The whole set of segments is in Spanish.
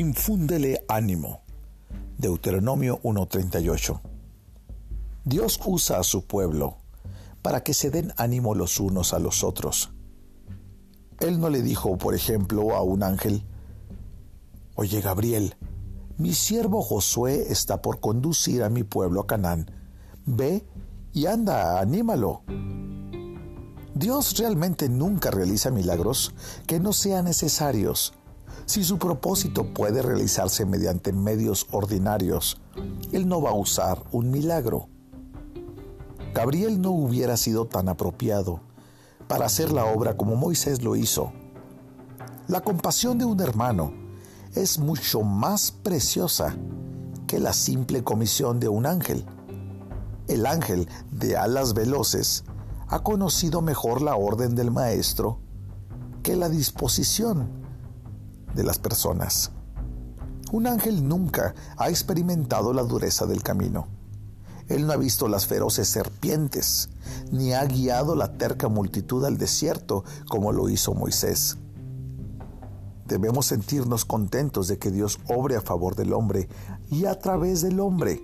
infúndele ánimo. Deuteronomio 1.38. Dios usa a su pueblo para que se den ánimo los unos a los otros. Él no le dijo, por ejemplo, a un ángel, Oye Gabriel, mi siervo Josué está por conducir a mi pueblo a Canaán. Ve y anda, anímalo. Dios realmente nunca realiza milagros que no sean necesarios. Si su propósito puede realizarse mediante medios ordinarios, Él no va a usar un milagro. Gabriel no hubiera sido tan apropiado para hacer la obra como Moisés lo hizo. La compasión de un hermano es mucho más preciosa que la simple comisión de un ángel. El ángel de alas veloces ha conocido mejor la orden del maestro que la disposición de las personas. Un ángel nunca ha experimentado la dureza del camino él no ha visto las feroces serpientes, ni ha guiado la terca multitud al desierto como lo hizo Moisés. Debemos sentirnos contentos de que Dios obre a favor del hombre y a través del hombre.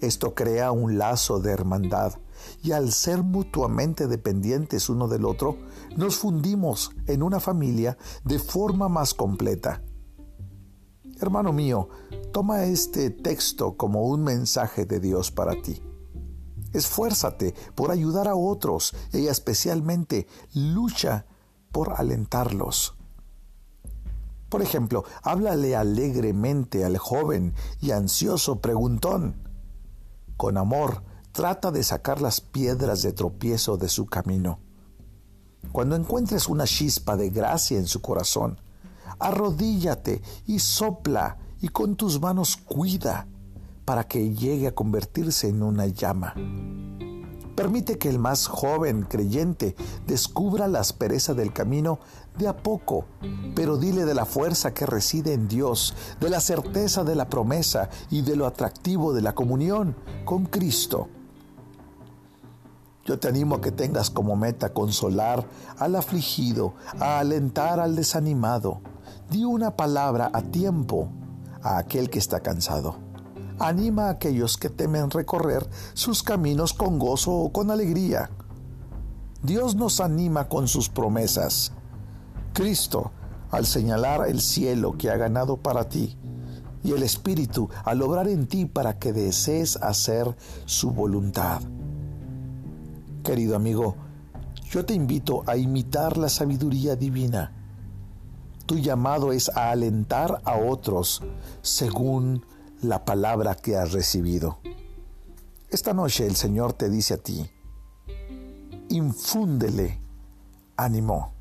Esto crea un lazo de hermandad y al ser mutuamente dependientes uno del otro, nos fundimos en una familia de forma más completa. Hermano mío, toma este texto como un mensaje de Dios para ti. Esfuérzate por ayudar a otros y especialmente lucha por alentarlos. Por ejemplo, háblale alegremente al joven y ansioso preguntón. Con amor, trata de sacar las piedras de tropiezo de su camino. Cuando encuentres una chispa de gracia en su corazón, arrodíllate y sopla y con tus manos cuida para que llegue a convertirse en una llama. Permite que el más joven creyente descubra la aspereza del camino de a poco, pero dile de la fuerza que reside en Dios, de la certeza de la promesa y de lo atractivo de la comunión con Cristo. Yo te animo a que tengas como meta consolar al afligido, a alentar al desanimado, Di una palabra a tiempo a aquel que está cansado. Anima a aquellos que temen recorrer sus caminos con gozo o con alegría. Dios nos anima con sus promesas. Cristo, al señalar el cielo que ha ganado para ti, y el Espíritu al obrar en ti para que desees hacer su voluntad. Querido amigo, yo te invito a imitar la sabiduría divina tu llamado es a alentar a otros según la palabra que has recibido. Esta noche el Señor te dice a ti, infúndele ánimo.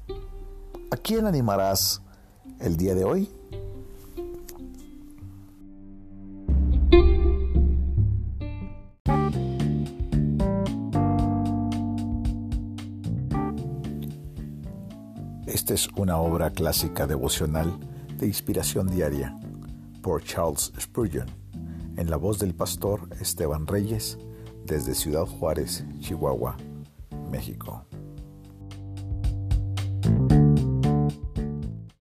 ¿A quién animarás el día de hoy? Esta es una obra clásica devocional de inspiración diaria por Charles Spurgeon, en la voz del pastor Esteban Reyes, desde Ciudad Juárez, Chihuahua, México.